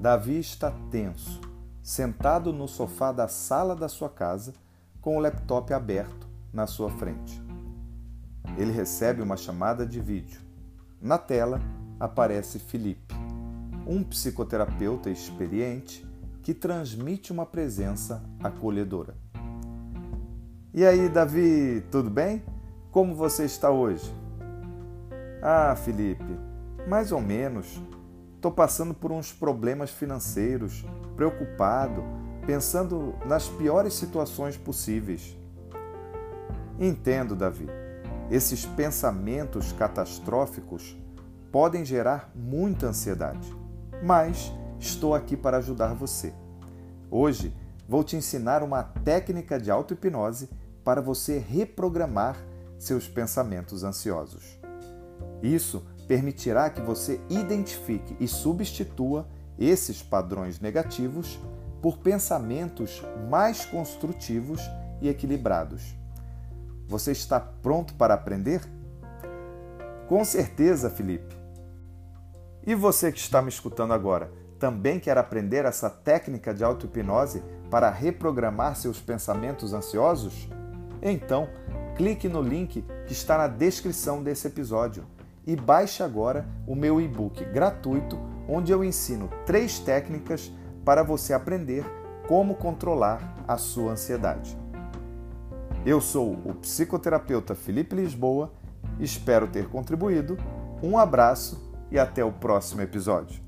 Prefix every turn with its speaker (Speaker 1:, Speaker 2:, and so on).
Speaker 1: Davi está tenso, sentado no sofá da sala da sua casa, com o laptop aberto na sua frente. Ele recebe uma chamada de vídeo. Na tela aparece Felipe, um psicoterapeuta experiente que transmite uma presença acolhedora. E aí, Davi, tudo bem? Como você está hoje? Ah, Felipe, mais ou menos. Estou passando por uns problemas financeiros, preocupado, pensando nas piores situações possíveis. Entendo, Davi. Esses pensamentos catastróficos podem gerar muita ansiedade, mas estou aqui para ajudar você. Hoje vou te ensinar uma técnica de auto-hipnose para você reprogramar seus pensamentos ansiosos. Isso permitirá que você identifique e substitua esses padrões negativos por pensamentos mais construtivos e equilibrados. Você está pronto para aprender? Com certeza, Felipe. E você que está me escutando agora, também quer aprender essa técnica de auto-hipnose para reprogramar seus pensamentos ansiosos? Então, clique no link que está na descrição desse episódio e baixe agora o meu e-book gratuito, onde eu ensino três técnicas para você aprender como controlar a sua ansiedade. Eu sou o psicoterapeuta Felipe Lisboa, espero ter contribuído. Um abraço e até o próximo episódio.